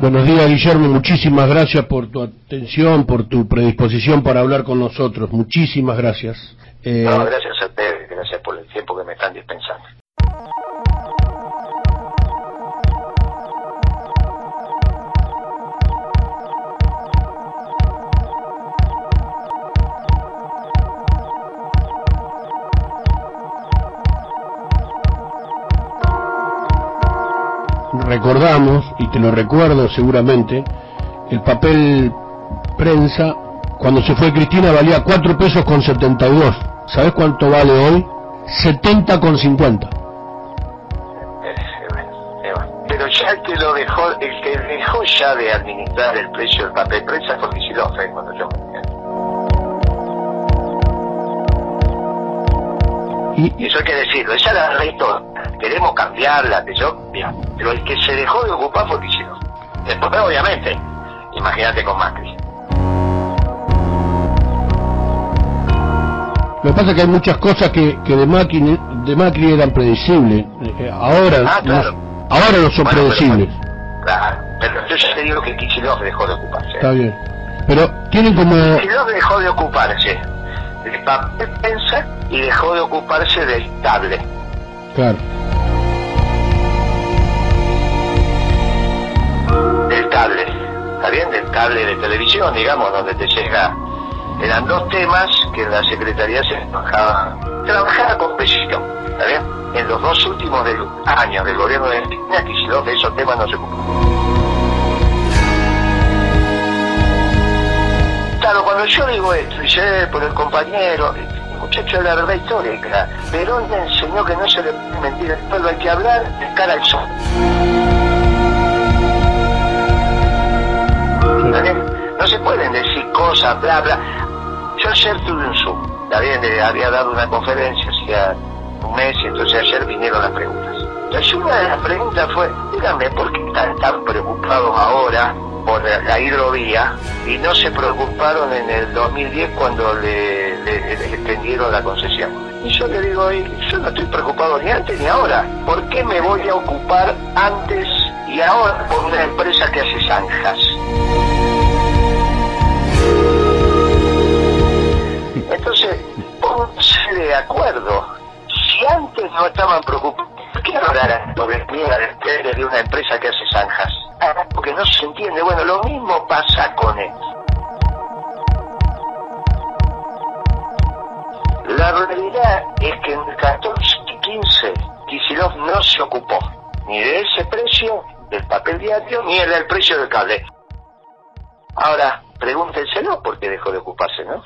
Buenos días, Guillermo. Muchísimas gracias por tu atención, por tu predisposición para hablar con nosotros. Muchísimas gracias. Eh... No, gracias a ustedes, gracias por el tiempo que me están dispensando. Recordamos, y te lo recuerdo seguramente, el papel prensa, cuando se fue Cristina valía 4 pesos con 72. ¿Sabes cuánto vale hoy? 70 con 50. Pero ya el que lo dejó, el que dejó ya de administrar el precio del papel prensa fue Kicillof, cuando yo y, eso hay que decirlo, esa la ley toda queremos cambiarla, que yo, pero el que se dejó de ocupar fue Kicillof. Después, obviamente, imagínate con Macri. Lo que pasa es que hay muchas cosas que, que de, Macri, de Macri eran predecibles. Eh, ahora, ah, no, ahora no son predecibles. claro, pero yo ya te digo que Kicillof dejó de ocuparse. Está bien. Pero tienen como... Kicillof dejó de ocuparse del papel prensa y dejó de ocuparse del cable. Claro. Cable de televisión, digamos, donde te llega. Eran dos temas que la Secretaría se trabajaban, trabajaba con precisión, ¿está bien? En los dos últimos años del gobierno de Argentina, Kicillof esos temas no se ocupó. Claro, cuando yo digo esto, sé por el compañero, muchacho de la verdad histórica, Perón me enseñó que no se le puede mentir pueblo, hay que hablar de cara al sol. Bla, bla. Yo ayer tuve un Zoom, también había dado una conferencia hacía un mes entonces ayer vinieron las preguntas. Entonces una de las preguntas fue, díganme, ¿por qué están tan preocupados ahora por la hidrovía y no se preocuparon en el 2010 cuando le, extendieron la concesión? Y yo le digo, yo no estoy preocupado ni antes ni ahora. ¿Por qué me voy a ocupar antes y ahora por una empresa que hace zanjas? No estaban preocupados, ¿por qué hablar de de una empresa que hace zanjas? Ah, porque no se entiende. Bueno, lo mismo pasa con él. La realidad es que en el 14 y 15 Kisilov no se ocupó ni de ese precio del papel diario ni del precio del cable. Ahora, pregúntenselo por qué dejó de ocuparse, ¿no?